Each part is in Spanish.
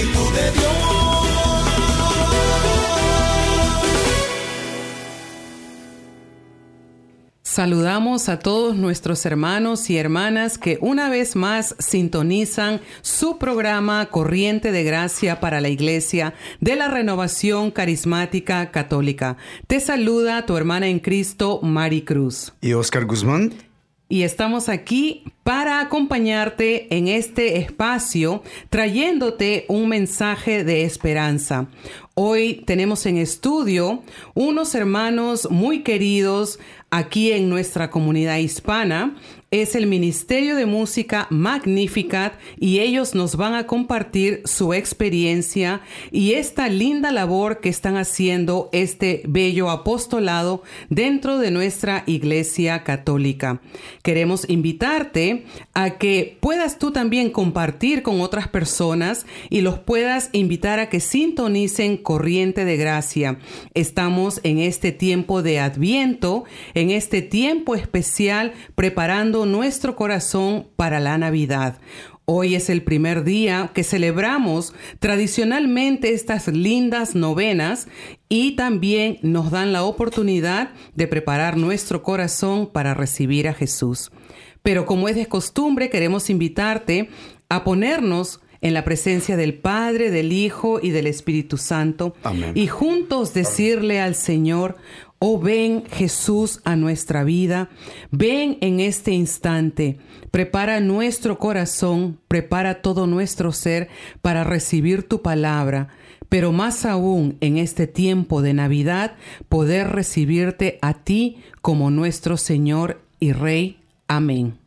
Espíritu de Dios. Saludamos a todos nuestros hermanos y hermanas que una vez más sintonizan su programa Corriente de Gracia para la Iglesia de la Renovación Carismática Católica. Te saluda tu hermana en Cristo, Mari Cruz. Y Oscar Guzmán. Y estamos aquí para acompañarte en este espacio trayéndote un mensaje de esperanza. Hoy tenemos en estudio unos hermanos muy queridos aquí en nuestra comunidad hispana. Es el Ministerio de Música Magnificat y ellos nos van a compartir su experiencia y esta linda labor que están haciendo este bello apostolado dentro de nuestra Iglesia Católica. Queremos invitarte a que puedas tú también compartir con otras personas y los puedas invitar a que sintonicen Corriente de Gracia. Estamos en este tiempo de Adviento, en este tiempo especial preparando nuestro corazón para la Navidad. Hoy es el primer día que celebramos tradicionalmente estas lindas novenas y también nos dan la oportunidad de preparar nuestro corazón para recibir a Jesús. Pero como es de costumbre, queremos invitarte a ponernos en la presencia del Padre, del Hijo y del Espíritu Santo Amén. y juntos decirle al Señor, Oh, ven Jesús a nuestra vida, ven en este instante, prepara nuestro corazón, prepara todo nuestro ser para recibir tu palabra, pero más aún en este tiempo de Navidad, poder recibirte a ti como nuestro Señor y Rey. Amén.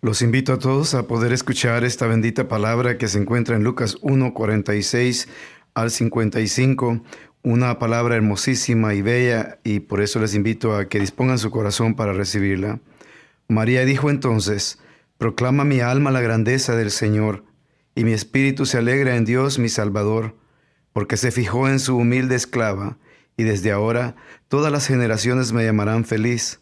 Los invito a todos a poder escuchar esta bendita palabra que se encuentra en Lucas 1, 46 al 55. Una palabra hermosísima y bella y por eso les invito a que dispongan su corazón para recibirla. María dijo entonces, Proclama mi alma la grandeza del Señor, y mi espíritu se alegra en Dios mi Salvador, porque se fijó en su humilde esclava, y desde ahora todas las generaciones me llamarán feliz.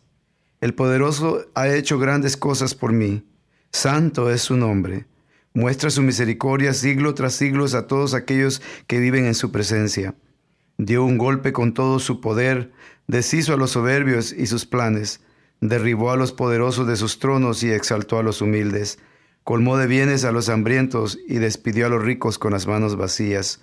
El poderoso ha hecho grandes cosas por mí, santo es su nombre. Muestra su misericordia siglo tras siglo a todos aquellos que viven en su presencia. Dio un golpe con todo su poder, deshizo a los soberbios y sus planes, derribó a los poderosos de sus tronos y exaltó a los humildes, colmó de bienes a los hambrientos y despidió a los ricos con las manos vacías.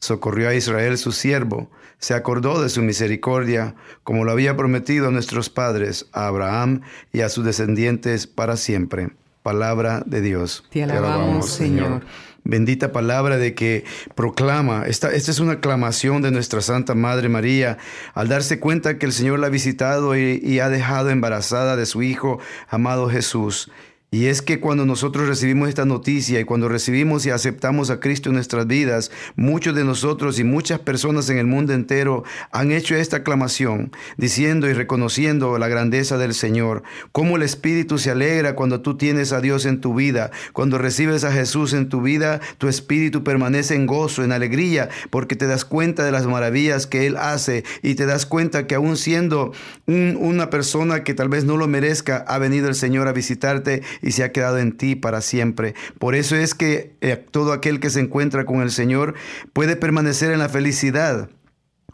Socorrió a Israel su siervo, se acordó de su misericordia, como lo había prometido a nuestros padres, a Abraham y a sus descendientes para siempre. Palabra de Dios. Te alabamos, Señor. Bendita palabra de que proclama, esta, esta es una aclamación de nuestra Santa Madre María, al darse cuenta que el Señor la ha visitado y, y ha dejado embarazada de su Hijo amado Jesús. Y es que cuando nosotros recibimos esta noticia y cuando recibimos y aceptamos a Cristo en nuestras vidas, muchos de nosotros y muchas personas en el mundo entero han hecho esta aclamación, diciendo y reconociendo la grandeza del Señor, cómo el Espíritu se alegra cuando tú tienes a Dios en tu vida, cuando recibes a Jesús en tu vida, tu Espíritu permanece en gozo, en alegría, porque te das cuenta de las maravillas que Él hace y te das cuenta que aún siendo un- una persona que tal vez no lo merezca, ha venido el Señor a visitarte y se ha quedado en ti para siempre. Por eso es que eh, todo aquel que se encuentra con el Señor puede permanecer en la felicidad.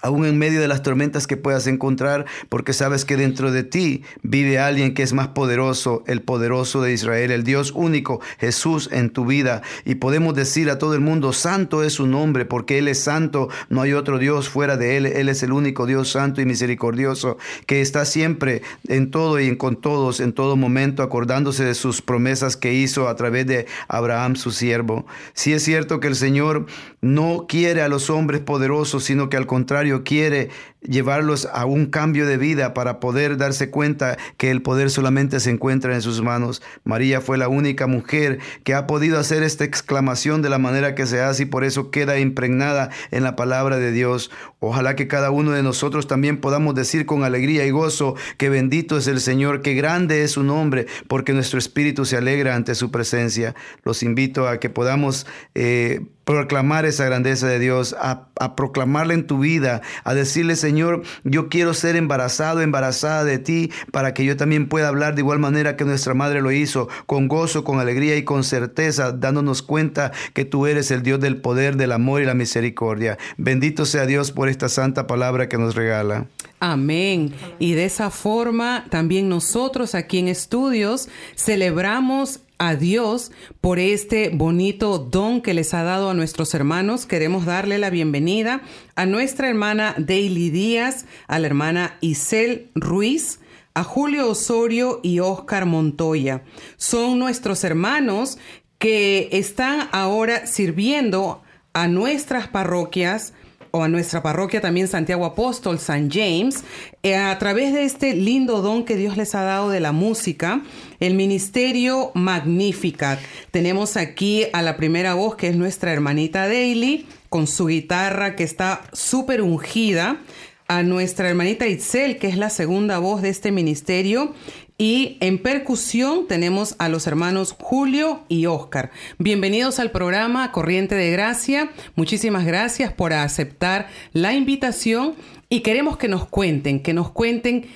Aún en medio de las tormentas que puedas encontrar, porque sabes que dentro de ti vive alguien que es más poderoso, el poderoso de Israel, el Dios único, Jesús en tu vida. Y podemos decir a todo el mundo, santo es su nombre, porque Él es santo, no hay otro Dios fuera de Él, Él es el único Dios santo y misericordioso, que está siempre en todo y con todos, en todo momento, acordándose de sus promesas que hizo a través de Abraham, su siervo. Si es cierto que el Señor no quiere a los hombres poderosos, sino que al contrario quiere llevarlos a un cambio de vida para poder darse cuenta que el poder solamente se encuentra en sus manos. María fue la única mujer que ha podido hacer esta exclamación de la manera que se hace y por eso queda impregnada en la palabra de Dios. Ojalá que cada uno de nosotros también podamos decir con alegría y gozo que bendito es el Señor, que grande es su nombre, porque nuestro espíritu se alegra ante su presencia. Los invito a que podamos eh, proclamar esa grandeza de Dios, a, proclamarla en tu vida, a decirle, Señor, yo quiero ser embarazado, embarazada de ti, para que yo también pueda hablar de igual manera que nuestra madre lo hizo, con gozo, con alegría y con certeza, dándonos cuenta que tú eres el Dios del poder, del amor y la misericordia. Bendito sea Dios por esta santa palabra que nos regala. Amén. Y de esa forma también nosotros aquí en estudios celebramos a Dios por este bonito don que les ha dado a nuestros hermanos. Queremos darle la bienvenida a nuestra hermana Daily Díaz, a la hermana Isel Ruiz, a Julio Osorio y Oscar Montoya. Son nuestros hermanos que están ahora sirviendo a nuestras parroquias o a nuestra parroquia también Santiago Apóstol, San James, eh, a través de este lindo don que Dios les ha dado de la música, el ministerio Magnificat. Tenemos aquí a la primera voz que es nuestra hermanita Daily, con su guitarra que está súper ungida a nuestra hermanita Itzel, que es la segunda voz de este ministerio, y en percusión tenemos a los hermanos Julio y Oscar. Bienvenidos al programa Corriente de Gracia. Muchísimas gracias por aceptar la invitación y queremos que nos cuenten, que nos cuenten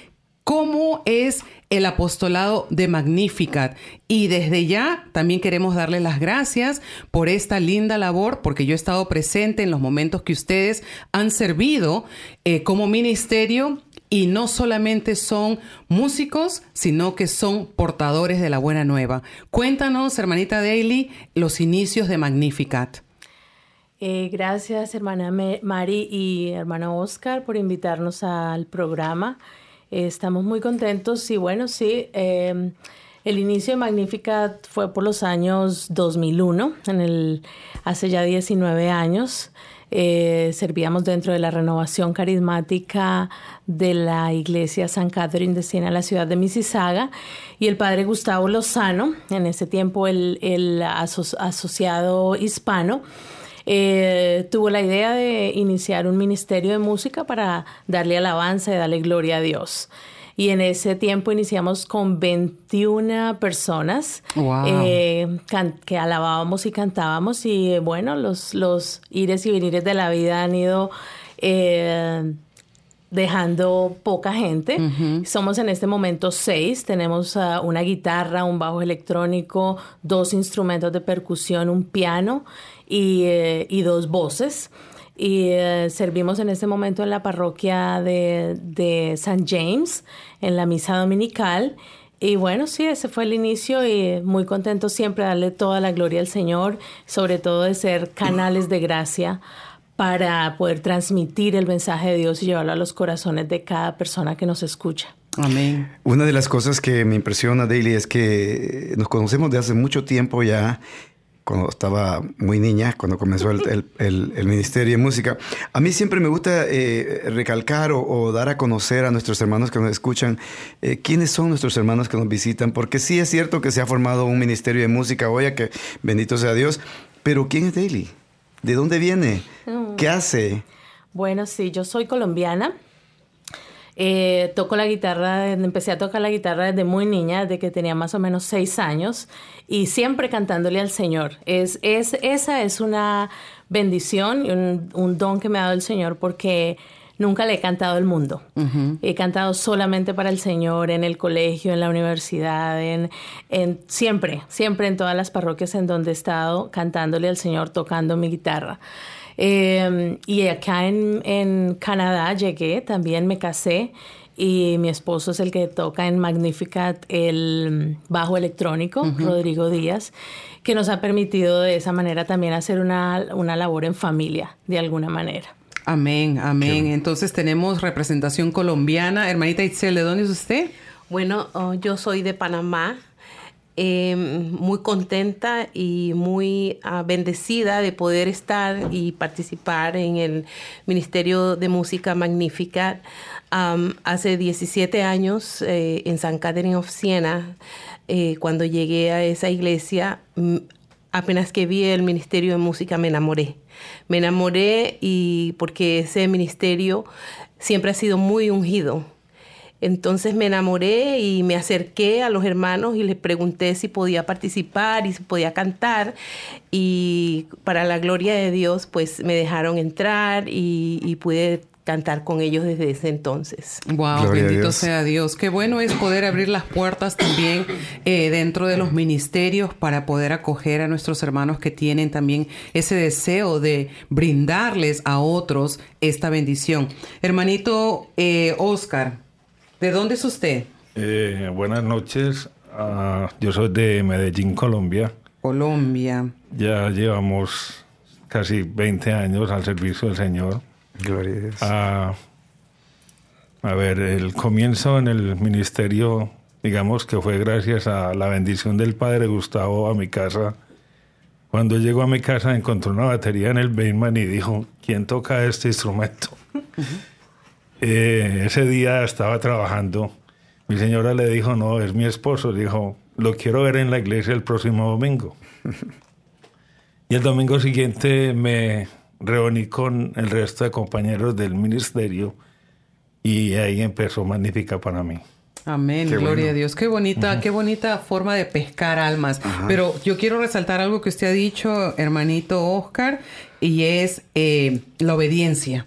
cómo es el apostolado de Magnificat. Y desde ya también queremos darles las gracias por esta linda labor, porque yo he estado presente en los momentos que ustedes han servido eh, como ministerio y no solamente son músicos, sino que son portadores de la buena nueva. Cuéntanos, hermanita Daly, los inicios de Magnificat. Eh, gracias, hermana Mari y hermano Oscar, por invitarnos al programa. Eh, estamos muy contentos y bueno, sí, em, el inicio de Magnificat fue por los años 2001, en el, hace ya 19 años. Eh, servíamos dentro de la renovación carismática de la iglesia San Catherine de Siena, la ciudad de Mississauga, y el padre Gustavo Lozano, en ese tiempo el, asociado hispano, eh, tuvo la idea de iniciar un ministerio de música para darle alabanza y darle gloria a Dios. Y en ese tiempo iniciamos con 21 personas eh, que alabábamos y cantábamos. Y bueno, los, los ires y venires de la vida han ido... Eh, dejando poca gente. Somos en este momento seis. Tenemos uh, una guitarra, un bajo electrónico, dos instrumentos de percusión, un piano y, eh, y dos voces y eh, servimos en este momento en la parroquia de, de San James, en la misa dominical. Y bueno, sí, ese fue el inicio y muy contento siempre darle toda la gloria al Señor, sobre todo de ser canales de gracia para poder transmitir el mensaje de Dios y llevarlo a los corazones de cada persona que nos escucha. Amén. Una de las cosas que me impresiona, Daily, es que nos conocemos de hace mucho tiempo ya cuando estaba muy niña, cuando comenzó el, Ministerio de Música. A mí siempre me gusta eh, recalcar o, dar a conocer a nuestros hermanos que nos escuchan eh, quiénes son nuestros hermanos que nos visitan, porque sí es cierto que se ha formado un Ministerio de Música hoy, que bendito sea Dios, pero ¿quién es Daily? ¿De dónde viene? Mm. ¿Qué hace? Bueno, sí, yo soy colombiana. Eh, toco la guitarra, empecé a tocar la guitarra desde muy niña, desde que tenía más o menos seis años, y siempre cantándole al Señor. Es, es, esa es una bendición y un, don que me ha dado el Señor porque nunca le he cantado al mundo. He cantado solamente para el Señor en el colegio, en la universidad, en, en, siempre, siempre en todas las parroquias en donde he estado cantándole al Señor, tocando mi guitarra. Eh, y acá en, en Canadá llegué, también me casé y mi esposo es el que toca en Magnificat el bajo electrónico, Rodrigo Díaz, que nos ha permitido de esa manera también hacer una, una labor en familia, de alguna manera. Amén, amén. Entonces tenemos representación colombiana. Hermanita Itzel, ¿de dónde es usted? Bueno, oh, yo soy de Panamá, eh, muy contenta y muy ah, bendecida de poder estar y participar en el Ministerio de Música Magnífica. Am, hace 17 años eh, en San Catherine of Siena, eh, cuando llegué a esa iglesia, mm, apenas que vi el Ministerio de Música me enamoré. Me enamoré y porque ese ministerio siempre ha sido muy ungido. Entonces me enamoré y me acerqué a los hermanos y les pregunté si podía participar y si podía cantar. Y para la gloria de Dios, pues me dejaron entrar y, y pude cantar con ellos desde ese entonces. Wow, Gloria bendito Dios. sea Dios. Qué bueno es poder abrir las puertas también eh, dentro de los ministerios para poder acoger a nuestros hermanos que tienen también ese deseo de brindarles a otros esta bendición. Hermanito eh, Oscar, ¿de dónde es usted? Eh, buenas noches. Ah, yo soy de Medellín, Colombia. Colombia. Ya llevamos casi 20 años al servicio del Señor. Gloria a Dios. Ah, a ver, el comienzo en el ministerio, digamos que fue gracias a la bendición del Padre Gustavo a mi casa. Cuando llegó a mi casa encontró una batería en el Bateman y dijo, ¿quién toca este instrumento? Eh, ese día estaba trabajando. Mi señora le dijo, no, es mi esposo. Dijo, lo quiero ver en la iglesia el próximo domingo. y el domingo siguiente me reuní con el resto de compañeros del ministerio y ahí empezó Magnífica para mí. Amén, Qué gloria bueno. a Dios. Qué bonita, qué bonita forma de pescar almas. Pero yo quiero resaltar algo que usted ha dicho, hermanito Oscar, y es eh, la obediencia.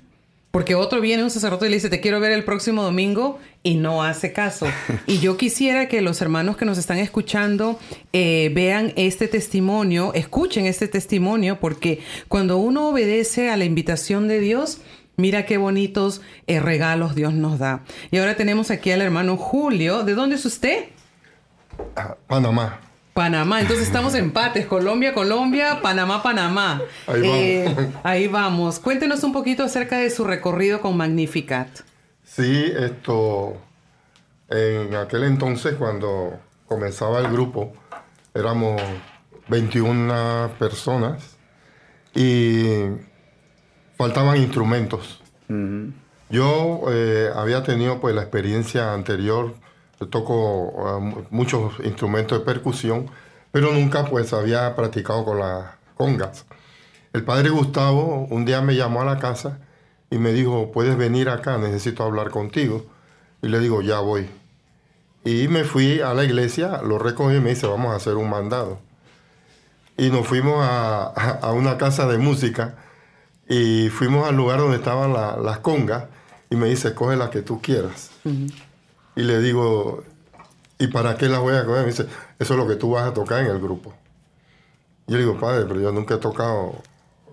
Porque otro viene un sacerdote y le dice, te quiero ver el próximo domingo y no hace caso. Y yo quisiera que los hermanos que nos están escuchando eh, vean este testimonio, escuchen este testimonio, porque cuando uno obedece a la invitación de Dios, mira qué bonitos eh, regalos Dios nos da. Y ahora tenemos aquí al hermano Julio. ¿De dónde es usted? Ah, Panamá. Panamá, entonces estamos empates, Colombia, Colombia, Panamá, Panamá. Ahí vamos. Eh, ahí vamos. Cuéntenos un poquito acerca de su recorrido con Magnificat. Sí, esto, en aquel entonces cuando comenzaba el grupo, éramos 21 personas y faltaban instrumentos. Yo eh, había tenido pues la experiencia anterior, yo toco ah, mu- muchos instrumentos de percusión, pero nunca pues había practicado con las congas. El padre Gustavo un día me llamó a la casa y me dijo, puedes venir acá, necesito hablar contigo. Y le digo, ya voy. Y me fui a la iglesia, lo recogí y me dice, vamos a hacer un mandado. Y nos fuimos a, una casa de música y fuimos al lugar donde estaban la- las congas y me dice, coge la que tú quieras. Y le digo, ¿y para qué las voy a coger? Me dice, eso es lo que tú vas a tocar en el grupo. Yo le digo, padre, pero yo nunca he tocado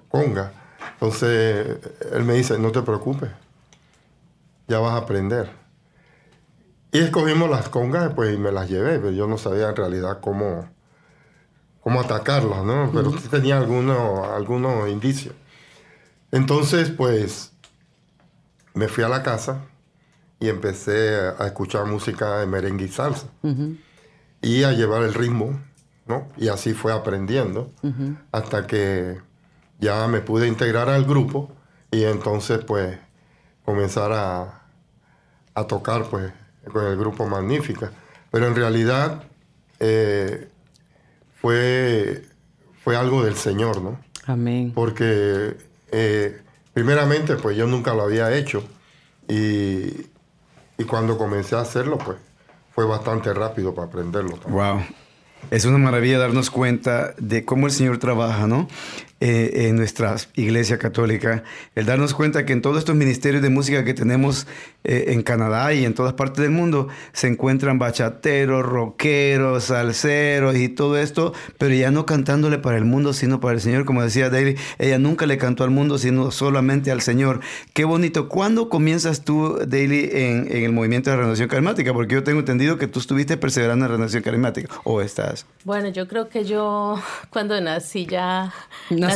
conga. Entonces, él me dice, no te preocupes, ya vas a aprender. Y escogimos las congas, pues, y me las llevé, pero yo no sabía en realidad cómo, cómo atacarlas, ¿no? Pero sí tenía algunos, algunos indicios. Entonces, pues, me fui a la casa y empecé a escuchar música de merengue y salsa. Y a llevar el ritmo, ¿no? Y así fue aprendiendo hasta que ya me pude integrar al grupo y entonces, pues, comenzar a, a tocar, pues, con el grupo Magnífica. Pero en realidad eh, fue, fue algo del Señor, ¿no? Amén. porque eh, primeramente pues yo nunca lo había hecho y, y cuando comencé a hacerlo pues fue bastante rápido para aprenderlo. también. Wow. Es una maravilla darnos cuenta de cómo el Señor trabaja, ¿no? Eh, en nuestra iglesia católica, el darnos cuenta que en todos estos ministerios de música que tenemos eh, en Canadá y en todas partes del mundo se encuentran bachateros, rockeros, salseros y todo esto, pero ya no cantándole para el mundo, sino para el Señor, como decía David, ella nunca le cantó al mundo, sino solamente al Señor. Qué bonito. ¿Cuándo comienzas tú, Daily, en, en el movimiento de renovación carismática? Porque yo tengo entendido que tú estuviste perseverando en la renovación carismática, ¿o estás? Bueno, yo creo que yo cuando nací ya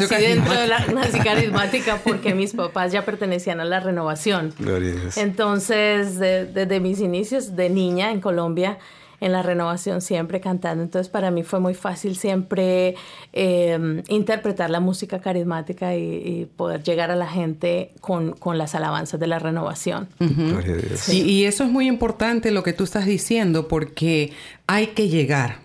nací dentro de la carismática. nací carismática porque mis papás ya pertenecían a la renovación. Gloria a Dios. Entonces, de- desde mis inicios de niña en Colombia, en la renovación siempre cantando. Entonces, para mí fue muy fácil siempre eh, interpretar la música carismática y, y poder llegar a la gente con, con las alabanzas de la renovación. Gloria a Dios. Y, y eso es muy importante lo que tú estás diciendo porque hay que llegar.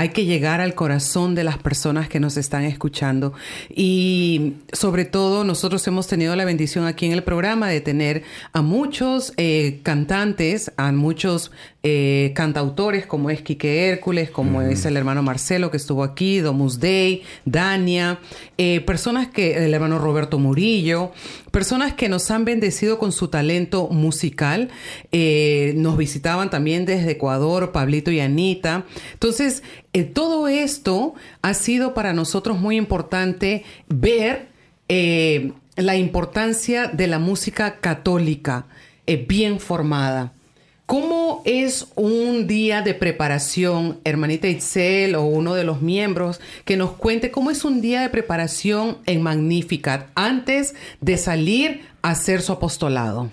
Hay que llegar al corazón de las personas que nos están escuchando. Y sobre todo, nosotros hemos tenido la bendición aquí en el programa de tener a muchos eh, cantantes, a muchos eh, cantautores, como es Quique Hércules, como es el hermano Marcelo que estuvo aquí, Domus Day, Dania, eh, personas que, el hermano Roberto Murillo, personas que nos han bendecido con su talento musical. Eh, nos visitaban también desde Ecuador, Pablito y Anita. Entonces, todo esto ha sido para nosotros muy importante ver la importancia de la música católica bien formada. ¿Cómo es un día de preparación, hermanita Itzel o uno de los miembros, que nos cuente cómo es un día de preparación en Magnificat antes de salir a hacer su apostolado?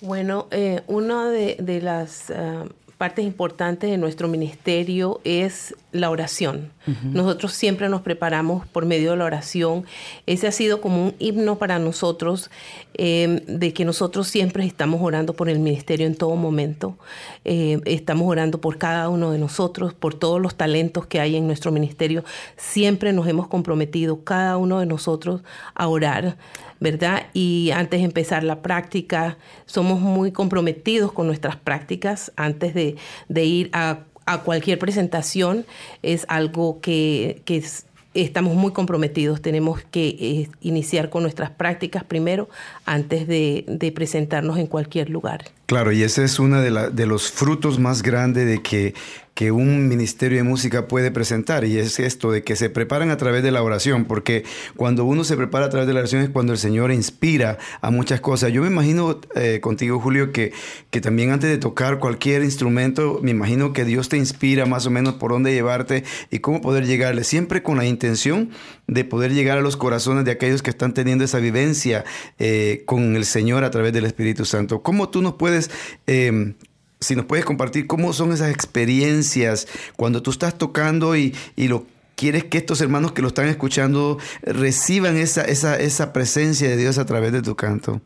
Bueno, eh, una de, las ah, partes importantes de nuestro ministerio es la oración. Nosotros siempre nos preparamos por medio de la oración. Ese ha sido como un himno para nosotros, eh, de que nosotros siempre estamos orando por el ministerio en todo momento. Eh, estamos orando por cada uno de nosotros, por todos los talentos que hay en nuestro ministerio. Siempre nos hemos comprometido, cada uno de nosotros, a orar. ¿Verdad? Y antes de empezar la práctica, somos muy comprometidos con nuestras prácticas. Antes de, ir a, a cualquier presentación, es algo que, que es- estamos muy comprometidos. Tenemos que eh, iniciar con nuestras prácticas primero, antes de presentarnos en cualquier lugar. Claro, y ese es uno de, de los frutos más grandes de que, que un ministerio de música puede presentar, y es esto de que se preparan a través de la oración, porque cuando uno se prepara a través de la oración es cuando el Señor inspira a muchas cosas. Yo me imagino eh, contigo, Julio, que, que también antes de tocar cualquier instrumento, me imagino que Dios te inspira más o menos por dónde llevarte y cómo poder llegarle, siempre con la intención de poder llegar a los corazones de aquellos que están teniendo esa vivencia eh, con el Señor a través del Espíritu Santo. ¿Cómo tú nos puedes, eh, si nos puedes compartir, cómo son esas experiencias cuando tú estás tocando y, y lo quieres que estos hermanos que lo están escuchando reciban esa, esa, esa presencia de Dios a través de tu canto?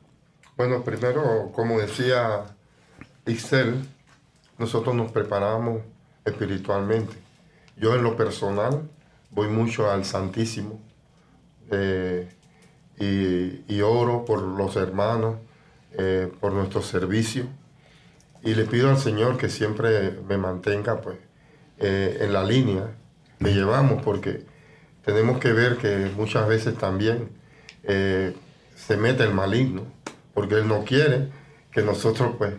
Bueno, primero, como decía Ixel, nosotros nos preparamos espiritualmente. Yo en lo personal voy mucho al Santísimo eh, y, y oro por los hermanos, eh, por nuestro servicio. Y le pido al Señor que siempre me mantenga pues eh, en la línea que llevamos porque tenemos que ver que muchas veces también se mete el maligno porque Él no quiere que nosotros pues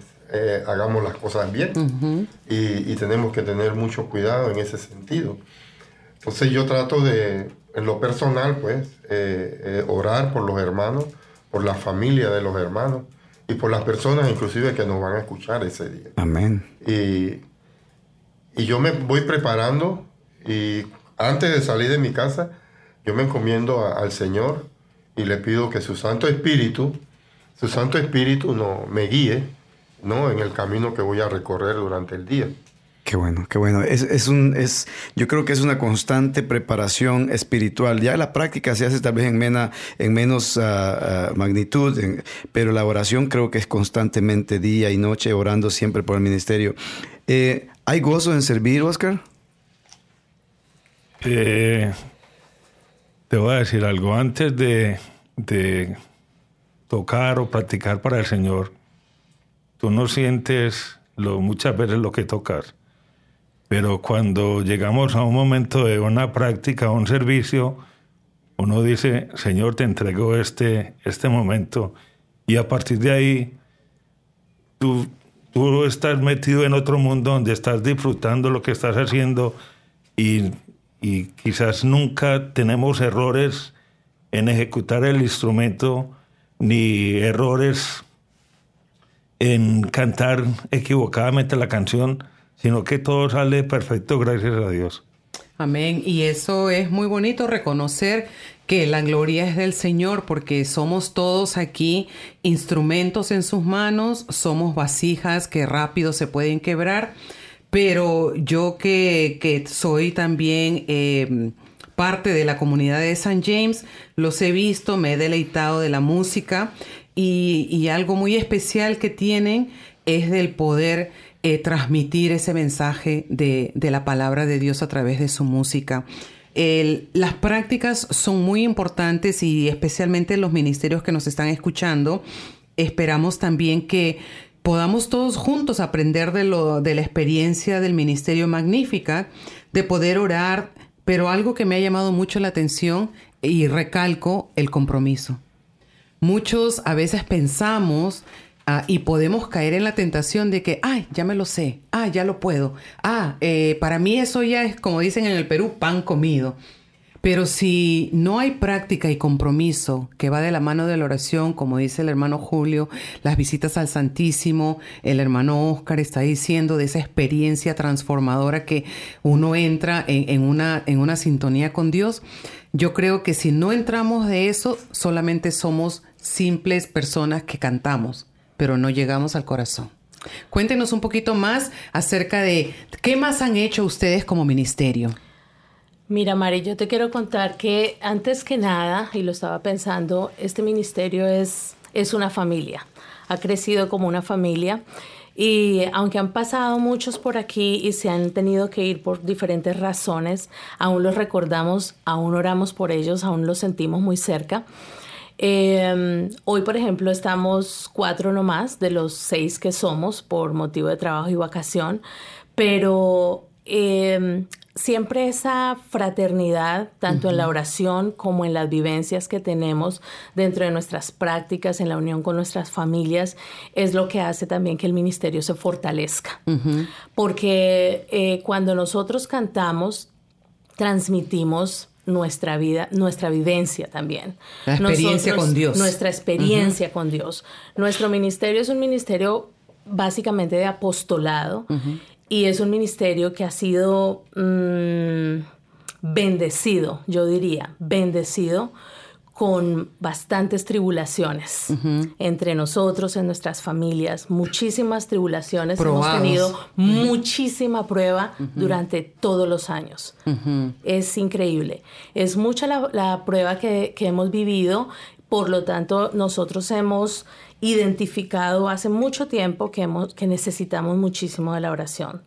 hagamos las cosas bien. Y, y tenemos que tener mucho cuidado en ese sentido. Entonces yo trato de, en lo personal, pues, eh, eh, orar por los hermanos, por la familia de los hermanos y por las personas inclusive que nos van a escuchar ese día. Amén. Y, y yo me voy preparando y antes de salir de mi casa, yo me encomiendo a- al Señor y le pido que su Santo Espíritu, su Santo Espíritu no, me guíe ¿no? en el camino que voy a recorrer durante el día. Qué bueno, qué bueno. Es, es un, es, yo creo que es una constante preparación espiritual. Ya la práctica se hace tal vez en, mena, en menos ah, ah, magnitud, en- pero la oración creo que es constantemente día y noche orando siempre por el ministerio. Eh, ¿Hay gozo en servir, Oscar? Eh, te voy a decir algo. Antes de, de tocar o practicar para el Señor, tú no sientes lo, muchas veces lo que tocas. Pero cuando llegamos a un momento de una práctica, un servicio, uno dice, Señor, te entrego este, este momento. Y a partir de ahí, tú, estás metido en otro mundo donde estás disfrutando lo que estás haciendo y, y quizás nunca tenemos errores en ejecutar el instrumento ni errores en cantar equivocadamente la canción, sino que todo sale perfecto gracias a Dios. Amén. Y eso es muy bonito reconocer que la gloria es del Señor porque somos todos aquí instrumentos en sus manos, somos vasijas que rápido se pueden quebrar, pero yo que, que soy también... Eh, parte de la comunidad de San James, los he visto, me he deleitado de la música y, algo muy especial que tienen es del poder eh, transmitir ese mensaje de, la palabra de Dios a través de su música. las prácticas son muy importantes y especialmente los ministerios que nos están escuchando, esperamos también que podamos todos juntos aprender de, lo, de la experiencia del Ministerio Magnífica, de poder orar, pero algo que me ha llamado mucho la atención y recalco el compromiso. Muchos a veces pensamos ah, y podemos caer en la tentación de que, ay, ya me lo sé, ah, ya lo puedo, ah, eh, para mí eso ya es, como dicen en el Perú, pan comido. Pero si no hay práctica y compromiso que va de la mano de la oración, como dice el hermano Julio, las visitas al Santísimo, el hermano Oscar está diciendo de esa experiencia transformadora que uno entra en, una, en una sintonía con Dios, yo creo que si no entramos de eso, solamente somos simples personas que cantamos, pero no llegamos al corazón. Cuéntenos un poquito más acerca de qué más han hecho ustedes como ministerio. Mira, Mari, yo te quiero contar que antes que nada, y lo estaba pensando, este ministerio es, es una familia, ha crecido como una familia. Y aunque han pasado muchos por aquí y se han tenido que ir por diferentes razones, aún los recordamos, aún oramos por ellos, aún los sentimos muy cerca. Em, hoy, por ejemplo, estamos cuatro nomás de los seis que somos por motivo de trabajo y vacación, pero eh, siempre esa fraternidad, tanto en la oración como en las vivencias que tenemos dentro de nuestras prácticas, en la unión con nuestras familias, es lo que hace también que el ministerio se fortalezca. Porque eh, cuando nosotros cantamos, transmitimos nuestra vida, nuestra vivencia también. La experiencia con Dios. Nuestra experiencia con Dios. Nuestro ministerio es un ministerio básicamente de apostolado y es un ministerio que ha sido mm, bendecido, yo diría, bendecido con bastantes tribulaciones entre nosotros, en nuestras familias, muchísimas tribulaciones. Hemos tenido muchísima prueba durante todos los años. Es increíble. Es mucha la, prueba que, que, hemos vivido, por lo tanto nosotros hemos identificado hace mucho tiempo que, hemos, que necesitamos muchísimo de la oración.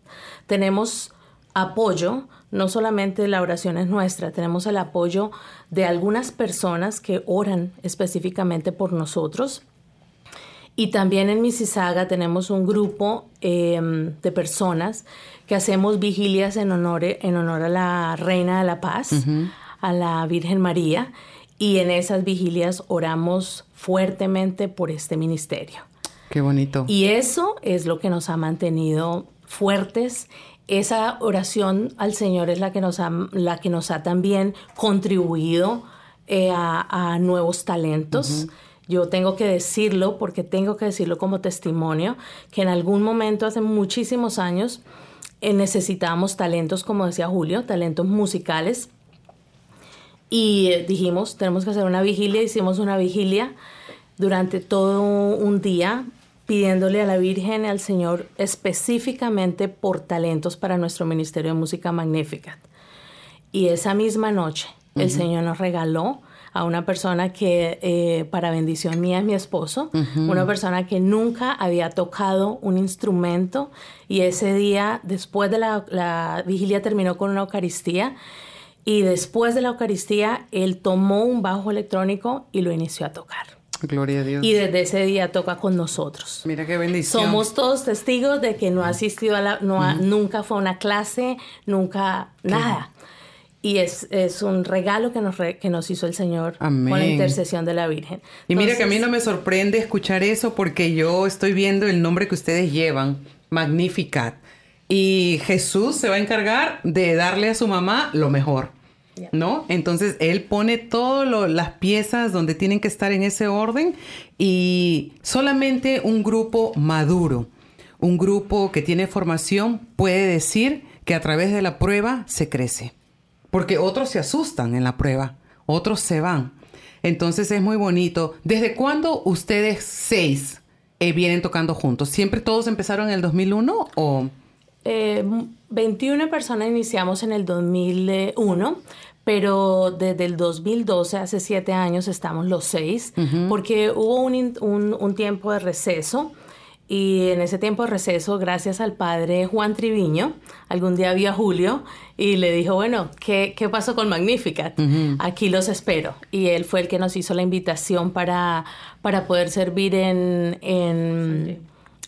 Tenemos apoyo, no solamente la oración es nuestra, tenemos el apoyo de algunas personas que oran específicamente por nosotros. Y también en Mississauga tenemos un grupo em, de personas que hacemos vigilias en honor, en honor a la Reina de la Paz, a la Virgen María y en esas vigilias oramos fuertemente por este ministerio. Qué bonito. Y eso es lo que nos ha mantenido fuertes. Esa oración al Señor es la que nos ha, la que nos ha también contribuido eh, a, nuevos talentos. Yo tengo que decirlo, porque tengo que decirlo como testimonio, que en algún momento, hace muchísimos años, eh, necesitábamos talentos, como decía Julio, talentos musicales y dijimos, tenemos que hacer una vigilia, hicimos una vigilia durante todo un día pidiéndole a la Virgen y al Señor específicamente por talentos para nuestro Ministerio de Música Magnífica. Y esa misma noche el Señor nos regaló a una persona que, eh, para bendición mía, es mi esposo, una persona que nunca había tocado un instrumento y ese día, después de la, la vigilia, terminó con una Eucaristía y después de la Eucaristía, él tomó un bajo electrónico y lo inició a tocar. Gloria a Dios. Y desde ese día toca con nosotros. Mira qué bendición. Somos todos testigos de que no ha asistido a la, no nunca fue a una clase, nunca nada. y es, es un regalo que nos, re- que nos hizo el Señor Amén. con la intercesión de la Virgen. Y mira que a mí no me sorprende escuchar eso porque yo estoy viendo el nombre que ustedes llevan, Magnificat. Y Jesús se va a encargar de darle a su mamá lo mejor, ¿no? Entonces él pone todas las piezas donde tienen que estar en ese orden y solamente un grupo maduro, un grupo que tiene formación puede decir que a través de la prueba se crece. Porque otros se asustan en la prueba, otros se van. Entonces es muy bonito. ¿Desde cuándo ustedes seis eh, vienen tocando juntos? ¿Siempre todos empezaron en el 2001 o...? Eh, 21 personas iniciamos en el 2001, pero desde el 2012, hace siete años, estamos los seis, porque hubo un, in- un- un tiempo de receso. Y en ese tiempo de receso, gracias al padre Juan Triviño, algún día vi a Julio y le dijo, bueno, ¿qué, qué pasó con Magnificat? Aquí los espero. Y él fue el que nos hizo la invitación para, para poder servir en, en,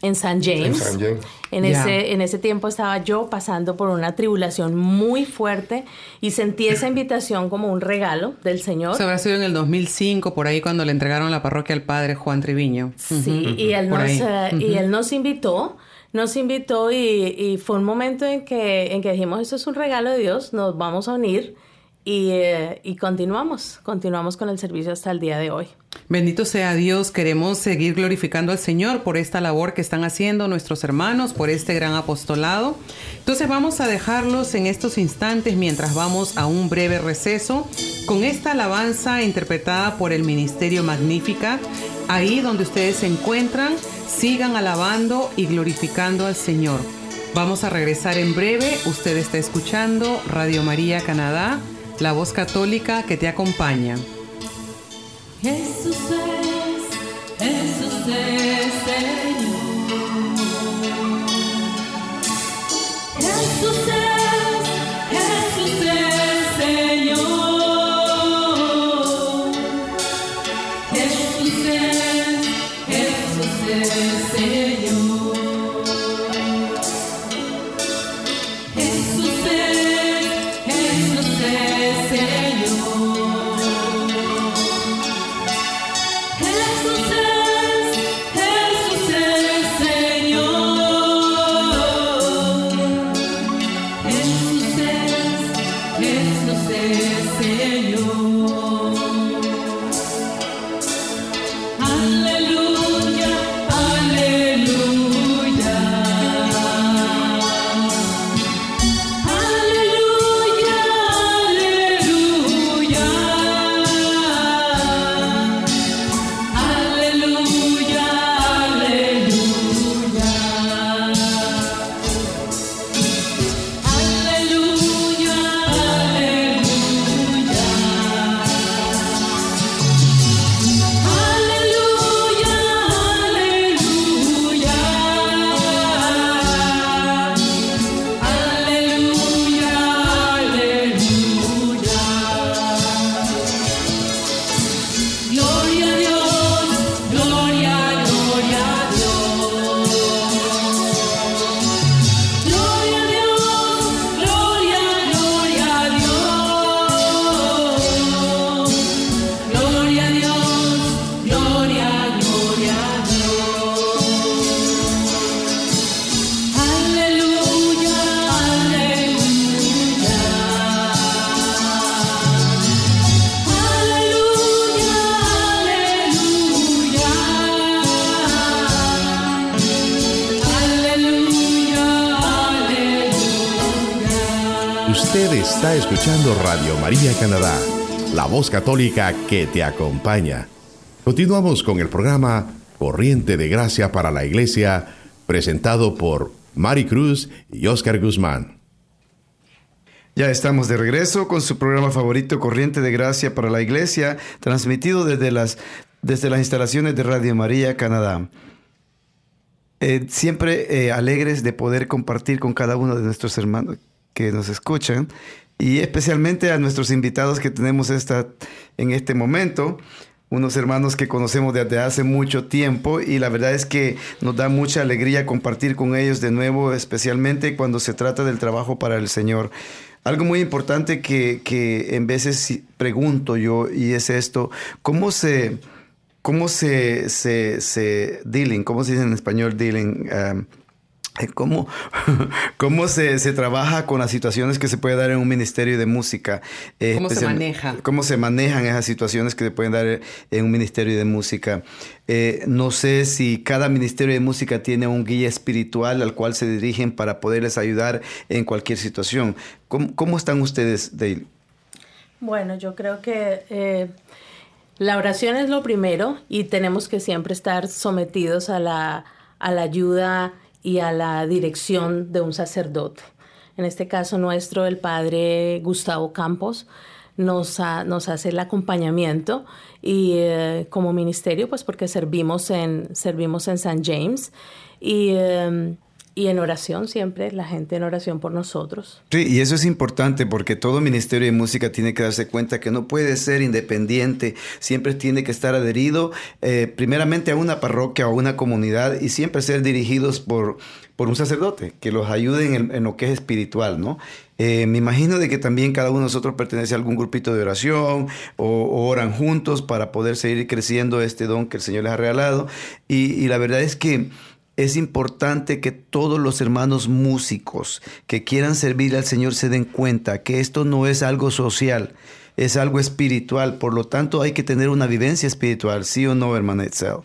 en San James. En San James. En, Ya. ese, en ese tiempo estaba yo pasando por una tribulación muy fuerte y sentí esa invitación como un regalo del Señor. Se habrá sido en el 2005, por ahí cuando le entregaron la parroquia al padre Juan Triviño. Sí, y él, nos, ahí. eh, y él nos invitó, nos invitó y, y fue un momento en que, en que dijimos, esto es un regalo de Dios, nos vamos a unir y, eh, y continuamos, continuamos con el servicio hasta el día de hoy. Bendito sea Dios, queremos seguir glorificando al Señor por esta labor que están haciendo nuestros hermanos, por este gran apostolado. Entonces vamos a dejarlos en estos instantes mientras vamos a un breve receso con esta alabanza interpretada por el Ministerio Magnífica. Ahí donde ustedes se encuentran, sigan alabando y glorificando al Señor. Vamos a regresar en breve. Usted está escuchando Radio María Canadá, la voz católica que te acompaña. María Canadá, la voz católica que te acompaña. Continuamos con el programa Corriente de Gracia para la Iglesia, presentado por Mari Cruz y Oscar Guzmán. Ya estamos de regreso con su programa favorito Corriente de Gracia para la Iglesia, transmitido desde las, desde las instalaciones de Radio María Canadá. Eh, siempre eh, alegres de poder compartir con cada uno de nuestros hermanos que nos escuchan y especialmente a nuestros invitados que tenemos esta, en este momento, unos hermanos que conocemos desde hace mucho tiempo y la verdad es que nos da mucha alegría compartir con ellos de nuevo, especialmente cuando se trata del trabajo para el Señor. Algo muy importante que, que en veces pregunto yo y es esto, ¿cómo se, cómo se, se, se dealing, cómo se dice en español dealing? Um, ¿Cómo, cómo se, se, trabaja con las situaciones que se puede dar en un ministerio de música? Eh, ¿Cómo se maneja? ¿Cómo se manejan esas situaciones que se pueden dar en un ministerio de música? Eh, no sé si cada ministerio de música tiene un guía espiritual al cual se dirigen para poderles ayudar en cualquier situación. ¿Cómo, cómo están ustedes, Dale? Bueno, yo creo que eh, la oración es lo primero y tenemos que siempre estar sometidos a la, a la ayuda y a la dirección de un sacerdote. En este caso nuestro, el padre Gustavo Campos, nos, hace el acompañamiento y eh, como ministerio, pues porque servimos en, servimos en San James y em, y en oración siempre, la gente en oración por nosotros. Sí, y eso es importante porque todo ministerio de música tiene que darse cuenta que no puede ser independiente, siempre tiene que estar adherido eh, primeramente a una parroquia o a una comunidad y siempre ser dirigidos por, por un sacerdote que los ayude en, lo que es espiritual, ¿no? Eh, me imagino de que también cada uno de nosotros pertenece a algún grupito de oración o, o, oran juntos para poder seguir creciendo este don que el Señor les ha regalado. Y, y la verdad es que es importante que todos los hermanos músicos que quieran servir al Señor se den cuenta que esto no es algo social, es algo espiritual. Por lo tanto, hay que tener una vivencia espiritual, ¿sí o no, hermana Etzel?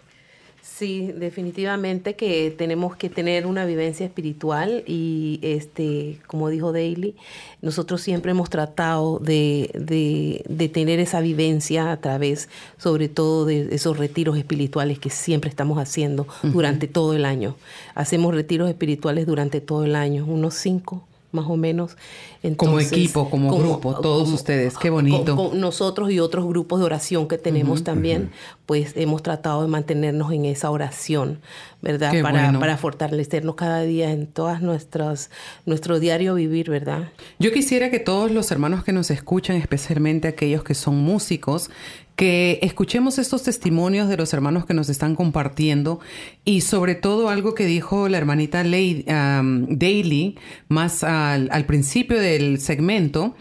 Sí, definitivamente que tenemos que tener una vivencia espiritual y, este, como dijo Daly, nosotros siempre hemos tratado de, de, tener esa vivencia a través, sobre todo, de esos retiros espirituales que siempre estamos haciendo durante todo el año. Hacemos retiros espirituales durante todo el año, unos cinco más o menos. como equipo, como, grupo, todos ustedes, qué bonito. Con, nosotros y otros grupos de oración que tenemos también, pues hemos tratado de mantenernos en esa oración, ¿verdad? para, para fortalecernos cada día en todas nuestras, nuestro diario vivir, ¿verdad? Yo quisiera que todos los hermanos que nos escuchan, especialmente aquellos que son músicos, que escuchemos estos testimonios de los hermanos que nos están compartiendo y sobre todo algo que dijo la hermanita Lady, Daily más al, al principio del segmento,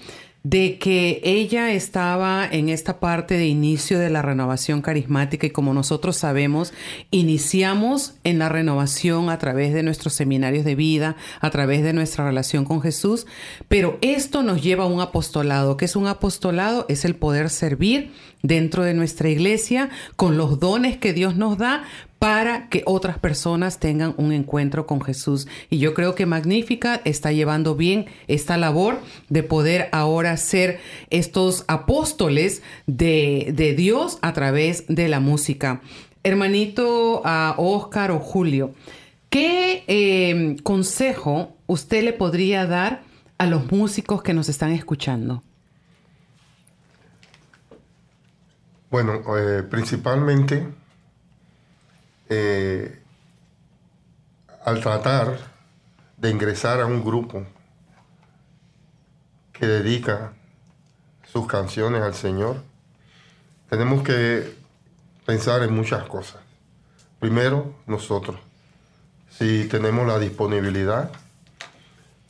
de que ella estaba en esta parte de inicio de la renovación carismática y como nosotros sabemos, iniciamos en la renovación a través de nuestros seminarios de vida, a través de nuestra relación con Jesús, pero esto nos lleva a un apostolado. ¿Qué es un apostolado? Es el poder servir dentro de nuestra iglesia con los dones que Dios nos da para que otras personas tengan un encuentro con Jesús. Y yo creo que Magnífica está llevando bien esta labor de poder ahora ser estos apóstoles de, Dios a través de la música. Hermanito Oscar o Julio, ¿qué eh, consejo usted le podría dar a los músicos que nos están escuchando? Bueno, eh, principalmente eh, al tratar de ingresar a un grupo que dedica sus canciones al Señor, tenemos que pensar en muchas cosas. Primero, nosotros, si tenemos la disponibilidad,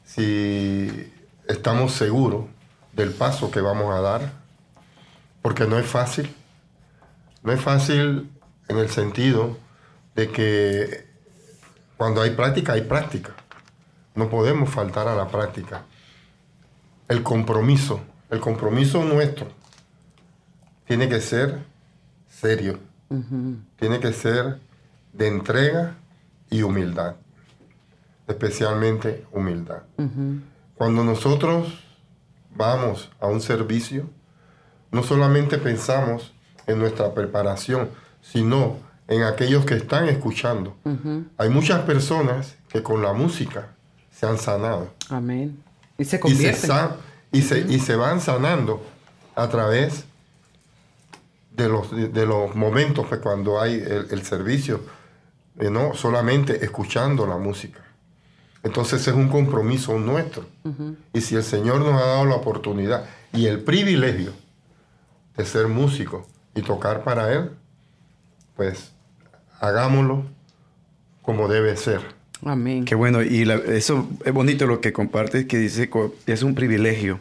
si estamos seguros del paso que vamos a dar, porque no es fácil. No es fácil en el sentido de que cuando hay práctica, hay práctica. No podemos faltar a la práctica. El compromiso, el compromiso nuestro tiene que ser serio, tiene que ser de entrega y humildad, especialmente humildad. Cuando nosotros vamos a un servicio, no solamente pensamos en nuestra preparación, sino en aquellos que están escuchando. Hay muchas personas que con la música se han sanado. Amén. Y se convierten. Y se, y se, van sanando a través de los, de, los momentos que cuando hay el, servicio, eh, no solamente escuchando la música. Entonces es un compromiso nuestro. Y si el Señor nos ha dado la oportunidad y el privilegio de ser músico y tocar para Él, pues hagámoslo como debe ser. Amén. Qué bueno, y la- eso es bonito lo que compartes, que dice es un privilegio.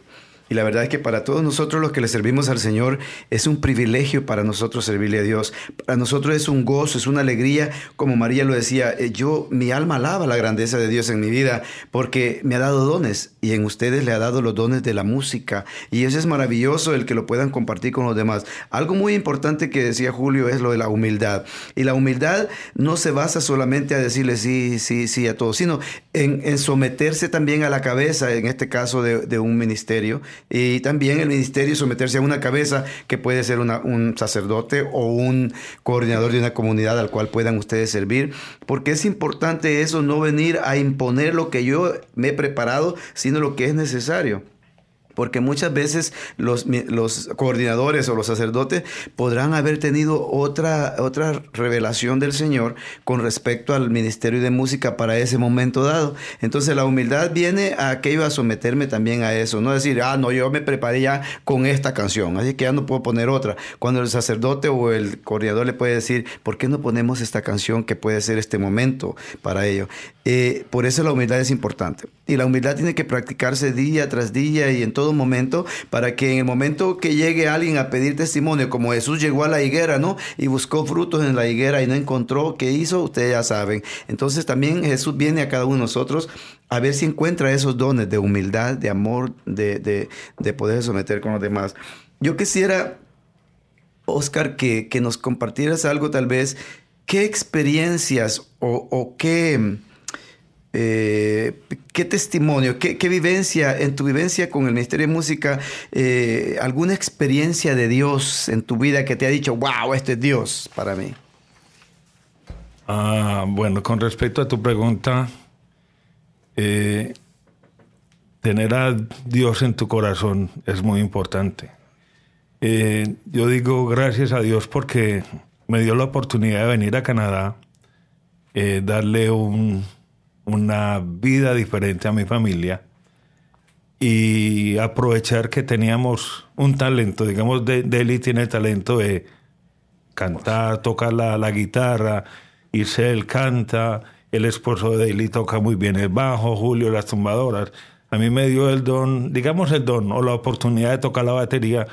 Y la verdad es que para todos nosotros los que le servimos al Señor es un privilegio para nosotros servirle a Dios. Para nosotros es un gozo, es una alegría, como María lo decía, eh, yo mi alma alaba la grandeza de Dios en mi vida porque me ha dado dones y en ustedes le ha dado los dones de la música y eso es maravilloso el que lo puedan compartir con los demás. Algo muy importante que decía Julio es lo de la humildad. Y la humildad no se basa solamente a decirle sí, sí, sí a todo, sino en, someterse también a la cabeza, en este caso de un ministerio, y también el ministerio someterse a una cabeza que puede ser un sacerdote o un coordinador de una comunidad al cual puedan ustedes servir, porque es importante eso, no venir a imponer lo que yo me he preparado, sino lo que es necesario. Porque muchas veces los, los coordinadores o los sacerdotes podrán haber tenido otra, otra revelación del Señor con respecto al ministerio de música para ese momento dado. Entonces la humildad viene a que iba a someterme también a eso. No decir, ah, no, yo me preparé ya con esta canción, así que ya no puedo poner otra. Cuando el sacerdote o el coordinador le puede decir, ¿por qué no ponemos esta canción que puede ser este momento para ello? Eh, por eso la humildad es importante. Y la humildad tiene que practicarse día tras día y en todo momento para que en el momento que llegue alguien a pedir testimonio, como Jesús llegó a la higuera, ¿no? Y buscó frutos en la higuera y no encontró, ¿qué hizo? Ustedes ya saben. Entonces también Jesús viene a cada uno de nosotros a ver si encuentra esos dones de humildad, de amor, de, de, de poder someter con los demás. Yo quisiera, Oscar, que, que nos compartieras algo tal vez, qué experiencias o, o qué... Eh, ¿Qué testimonio, qué, qué vivencia, en tu vivencia con el Ministerio de Música, eh, alguna experiencia de Dios en tu vida que te ha dicho, wow, este es Dios para mí? Ah, bueno, con respecto a tu pregunta, eh, tener a Dios en tu corazón es muy importante. Yo digo gracias a Dios porque me dio la oportunidad de venir a Canadá, darle un- una vida diferente a mi familia y aprovechar que teníamos un talento, digamos, de, Deli tiene el talento de cantar, tocar la, la guitarra, Isel canta, el esposo de Deli toca muy bien el bajo, Julio las tumbadoras. A mí me dio el don, digamos el don, o la oportunidad de tocar la batería.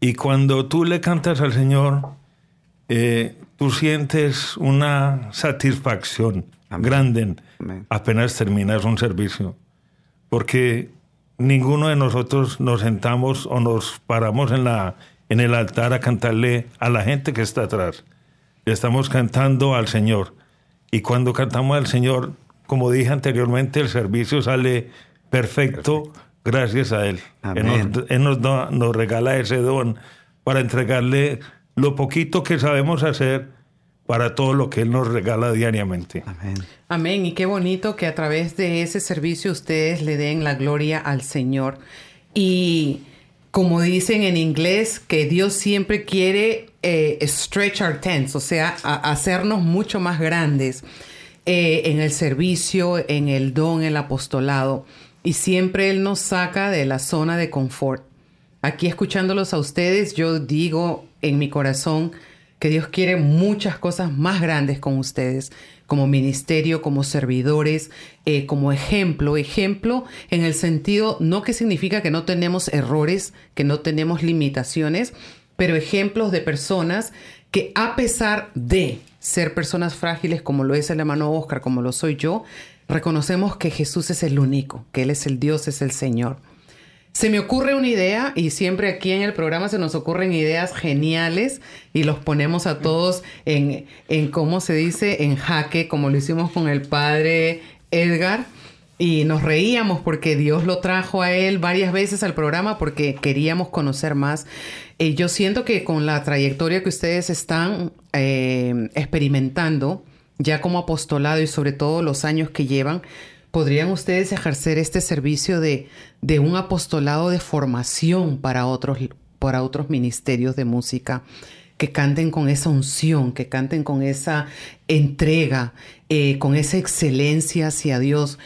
Y cuando tú le cantas al Señor, eh, tú sientes una satisfacción grande Amén. apenas terminas un servicio. Porque ninguno de nosotros nos sentamos o nos paramos en, la, en el altar a cantarle a la gente que está atrás. Le estamos cantando al Señor. Y cuando cantamos al Señor, como dije anteriormente, el servicio sale perfecto, gracias a Él. Él, Amén. nos, Él nos da- nos regala ese don para entregarle lo poquito que sabemos hacer para todo lo que Él nos regala diariamente. Amén. Amén. Y qué bonito que a través de ese servicio ustedes le den la gloria al Señor. Y como dicen en inglés, que Dios siempre quiere eh, stretch our tents, o sea, a- hacernos mucho más grandes eh, en el servicio, en el don, el apostolado. Y siempre Él nos saca de la zona de confort. Aquí escuchándolos a ustedes, yo digo en mi corazón que Dios quiere muchas cosas más grandes con ustedes, como ministerio, como servidores, eh, como ejemplo. Ejemplo en el sentido, no que significa que no tenemos errores, que no tenemos limitaciones, pero ejemplos de personas que a pesar de ser personas frágiles como lo es el hermano Oscar, como lo soy yo, reconocemos que Jesús es el único, que Él es el Dios, es el Señor. Se me ocurre una idea y siempre aquí en el programa se nos ocurren ideas geniales y los ponemos a todos en, en ¿cómo se dice? En jaque, como lo hicimos con el padre Edgar. Y nos reíamos porque Dios lo trajo a él varias veces al programa porque queríamos conocer más. Eh, yo siento que con la trayectoria que ustedes están eh, experimentando, ya como apostolado y sobre todo los años que llevan, podrían ustedes ejercer este servicio de, de un apostolado de formación para otros, para otros ministerios de música que canten con esa unción, que canten con esa entrega, eh, con esa excelencia hacia Dios,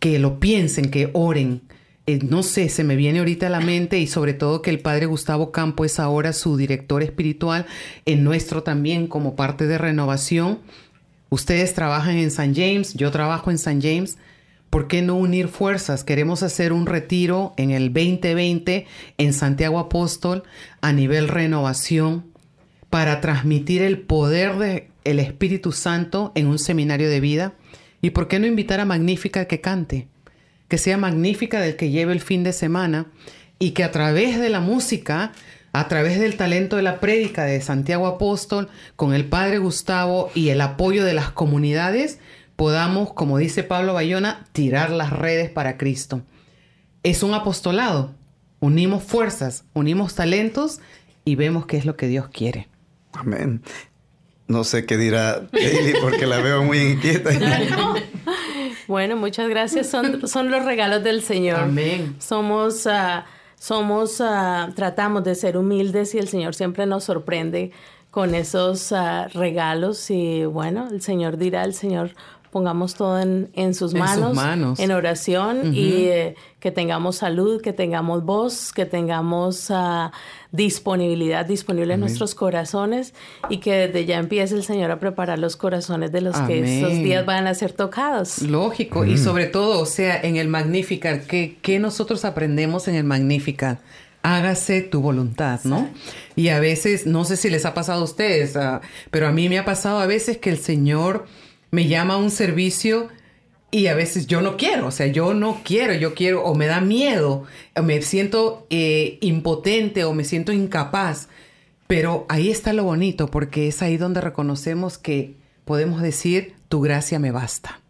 que lo piensen, que oren. Eh, no sé, se me viene ahorita a la mente y sobre todo que el padre Gustavo Campo es ahora su director espiritual, en nuestro también como parte de renovación Ustedes trabajan en San James, yo trabajo en San James. ¿Por qué no unir fuerzas? Queremos hacer un retiro en el 2020 en Santiago Apóstol a nivel renovación para transmitir el poder del el Espíritu Santo en un seminario de vida. ¿Y por qué no invitar a Magnífica que cante? Que sea Magnífica del que lleve el fin de semana y que a través de la música, a través del talento de la prédica de Santiago Apóstol, con el Padre Gustavo y el apoyo de las comunidades, podamos, como dice Pablo Bayona, tirar las redes para Cristo. Es un apostolado. Unimos fuerzas, unimos talentos y vemos qué es lo que Dios quiere. Amén. No sé qué dirá Daily porque la veo muy inquieta. Bueno, muchas gracias. Son, son los regalos del Señor. Amén. Somos, ah, somos, ah, tratamos de ser humildes y el Señor siempre nos sorprende con esos ah, regalos y bueno, el Señor dirá, el Señor pongamos todo en, en sus En sus manos, en oración y eh, que tengamos salud, que tengamos voz, que tengamos ah, disponibilidad disponible en nuestros corazones y que desde ya empiece el Señor a preparar los corazones de los que esos días van a ser tocados. Lógico, y sobre todo, o sea, en el Magnificat, ¿qué, qué nosotros aprendemos en el Magnificat? Hágase tu voluntad, ¿no? Y a veces, no sé si les ha pasado a ustedes, ah, pero a mí me ha pasado a veces que el Señor me llama a un servicio y a veces yo no quiero, o sea, yo no quiero, yo quiero, o me da miedo, o me siento eh, impotente o me siento incapaz. Pero ahí está lo bonito, porque es ahí donde reconocemos que podemos decir, tu gracia me basta.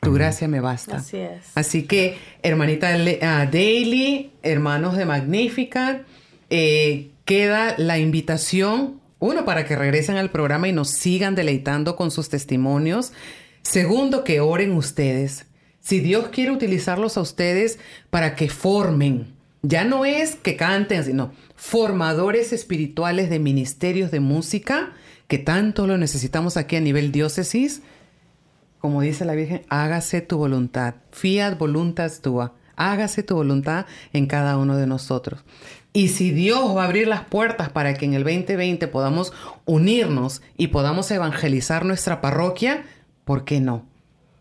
Tu gracia me basta. Así es. Así que, hermanita Le- ah, Daily, hermanos de Magnificat, eh, queda la invitación, uno, para que regresen al programa y nos sigan deleitando con sus testimonios. Segundo, que oren ustedes. Si Dios quiere utilizarlos a ustedes para que formen, ya no es que canten, sino formadores espirituales de ministerios de música, que tanto lo necesitamos aquí a nivel diócesis, como dice la Virgen, hágase tu voluntad, fiat voluntas tua, hágase tu voluntad en cada uno de nosotros. Y si Dios va a abrir las puertas para que en el 2020 podamos unirnos y podamos evangelizar nuestra parroquia, ¿por qué no?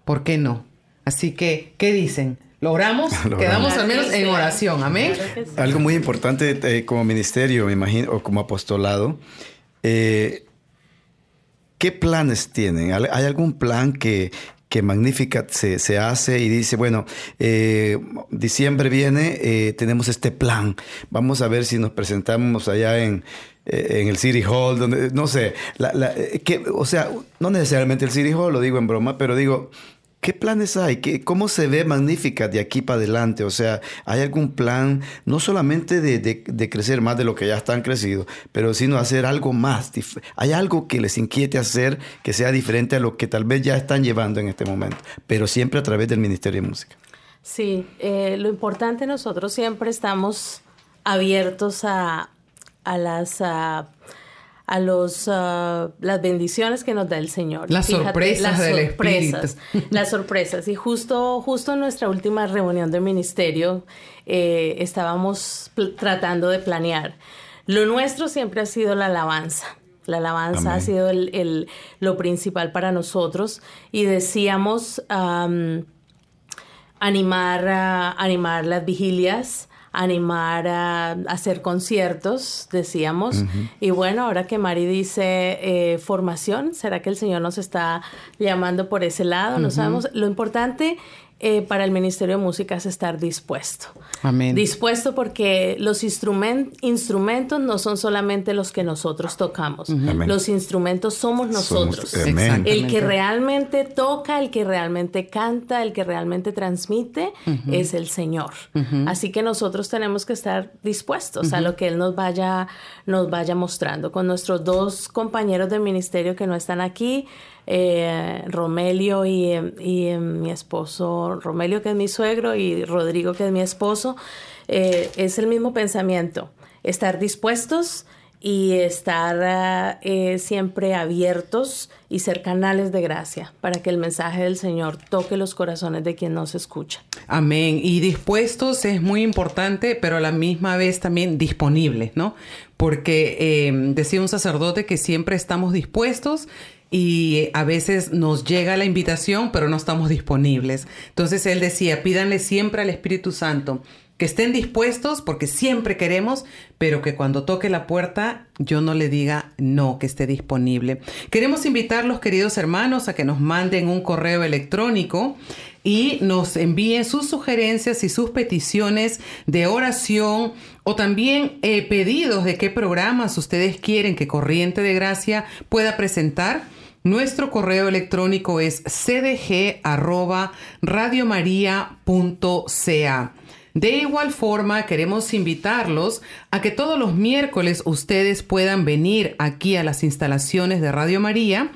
¿Por qué no? Así que, ¿qué dicen? ¿Logramos? Logramos. Quedamos al menos en oración, amén. Claro que sí. Algo muy importante eh, como ministerio, me imagino, o como apostolado. eh, ¿Qué planes tienen? ¿Hay hay algún plan que, que Magnificat se, se hace y dice, bueno, eh, diciembre viene, eh, tenemos este plan, vamos a ver si nos presentamos allá en, eh, en el City Hall, donde, no sé, la- la- eh, que, o sea, no necesariamente el City Hall, lo digo en broma, pero digo, ¿Qué planes hay? ¿Qué, ¿Cómo se ve Magnífica de aquí para adelante? O sea, ¿hay algún plan no solamente de, crecer más de lo que ya están crecidos, pero sino hacer algo más? ¿Hay algo que les inquiete hacer que sea diferente a lo que tal vez ya están llevando en este momento, pero siempre a través del Ministerio de Música? Sí, eh, lo importante nosotros siempre estamos abiertos a, las a los ah, las bendiciones que nos da el Señor. Las sorpresas del sorpresas, las sorpresas. Y justo justo en nuestra última reunión de ministerio eh, estábamos tratando de planear. Lo nuestro siempre ha sido la alabanza. La alabanza ha sido el- el- lo principal para nosotros y decíamos am, animar, a- animar las vigilias, animar a hacer conciertos, decíamos. Y bueno, ahora que Mari dice eh, formación, ¿será que el Señor nos está llamando por ese lado? No sabemos. Lo importante eh, para el Ministerio de Música es estar dispuesto. Amén. Dispuesto porque los instrumen- instrumentos no son solamente los que nosotros tocamos. Amén. Los instrumentos somos nosotros. Somos- amén. El que realmente toca, el que realmente canta, el que realmente transmite es el Señor. Así que nosotros tenemos que estar dispuestos a lo que Él nos vaya, nos vaya mostrando. Con nuestros dos compañeros de ministerio que no están aquí, eh, Romelio y, eh, y, eh, mi esposo, Romelio que es mi suegro y Rodrigo que es mi esposo, eh, es el mismo pensamiento. Estar dispuestos y estar eh, siempre abiertos y ser canales de gracia para que el mensaje del Señor toque los corazones de quien nos escucha. Amén. Y dispuestos es muy importante, pero a la misma vez también disponibles, ¿no? Porque eh, decía un sacerdote que siempre estamos dispuestos y a veces nos llega la invitación, pero no estamos disponibles. Entonces él decía, pídanle siempre al Espíritu Santo que estén dispuestos porque siempre queremos, pero que cuando toque la puerta yo no le diga no, que esté disponible. Queremos invitarlos, queridos hermanos, a que nos manden un correo electrónico y nos envíen sus sugerencias y sus peticiones de oración o también eh, pedidos de qué programas ustedes quieren que Corriente de Gracia pueda presentar. Nuestro correo electrónico es cdg@radiomaria.ca. De igual forma, queremos invitarlos a que todos los miércoles ustedes puedan venir aquí a las instalaciones de Radio María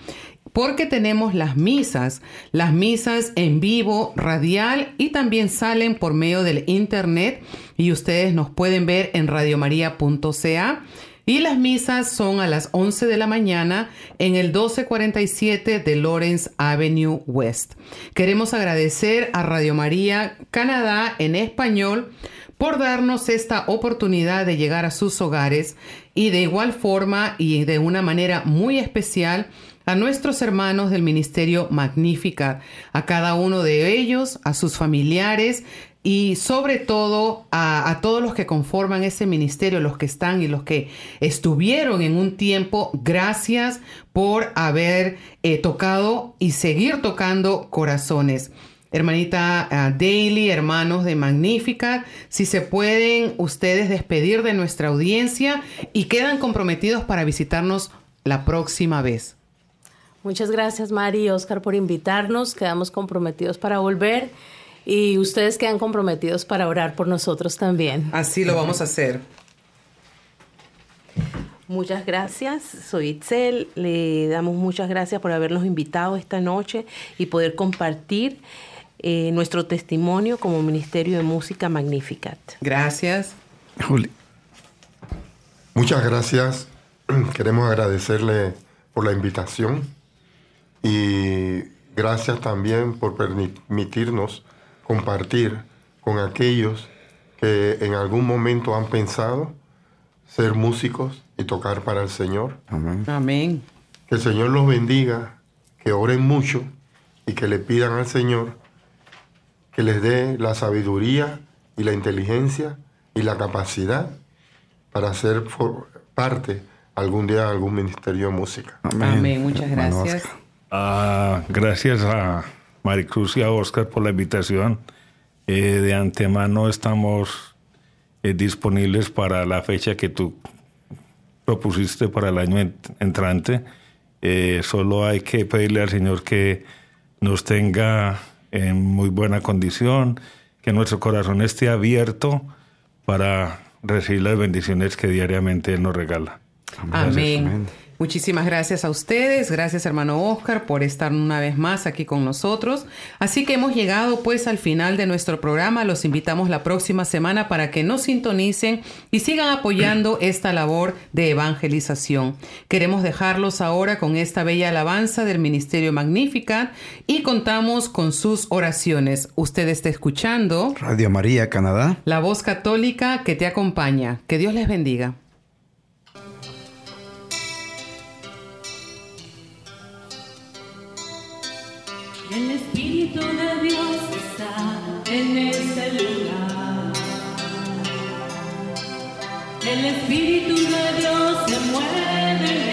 porque tenemos las misas, las misas en vivo, radial y también salen por medio del internet y ustedes nos pueden ver en radiomaria.ca y las misas son a las 11 de la mañana en el 1247 de Lawrence Avenue West. Queremos agradecer a Radio María Canadá en español por darnos esta oportunidad de llegar a sus hogares y de igual forma y de una manera muy especial a nuestros hermanos del Ministerio Magnífica, a cada uno de ellos, a sus familiares y sobre todo a, todos los que conforman ese ministerio, los que están y los que estuvieron en un tiempo, gracias por haber eh, tocado y seguir tocando corazones. Hermanita uh, Daily, hermanos de Magnífica, si se pueden ustedes despedir de nuestra audiencia y quedan comprometidos para visitarnos la próxima vez. Muchas gracias Mari y Oscar por invitarnos, quedamos comprometidos para volver y ustedes quedan comprometidos para orar por nosotros también. Así lo vamos a hacer. Muchas gracias, soy Itzel, le damos muchas gracias por habernos invitado esta noche y poder compartir eh, nuestro testimonio como Ministerio de Música Magnificat. Gracias. Juli. Muchas gracias. Queremos agradecerle por la invitación y gracias también por permitirnos compartir con aquellos que en algún momento han pensado ser músicos y tocar para el Señor. Amén. Amén. Que el Señor los bendiga, que oren mucho y que le pidan al Señor que les dé la sabiduría y la inteligencia y la capacidad para ser parte algún día de algún ministerio de música. Amén. Amén. Muchas gracias. Uh, gracias a Maricruz y a Oscar por la invitación. Eh, de antemano estamos eh, disponibles para la fecha que tú propusiste para el año entrante. Eh, solo hay que pedirle al Señor que nos tenga en muy buena condición, que nuestro corazón esté abierto para recibir las bendiciones que diariamente Él nos regala. Amén. Amén. Muchísimas gracias a ustedes, gracias hermano Oscar por estar una vez más aquí con nosotros. Así que hemos llegado pues al final de nuestro programa, los invitamos la próxima semana para que nos sintonicen y sigan apoyando esta labor de evangelización. Queremos dejarlos ahora con esta bella alabanza del Ministerio Magnificat y contamos con sus oraciones. Usted está escuchando Radio María Canadá, la voz católica que te acompaña. Que Dios les bendiga. El Espíritu de Dios está en este lugar. El Espíritu de Dios se mueve en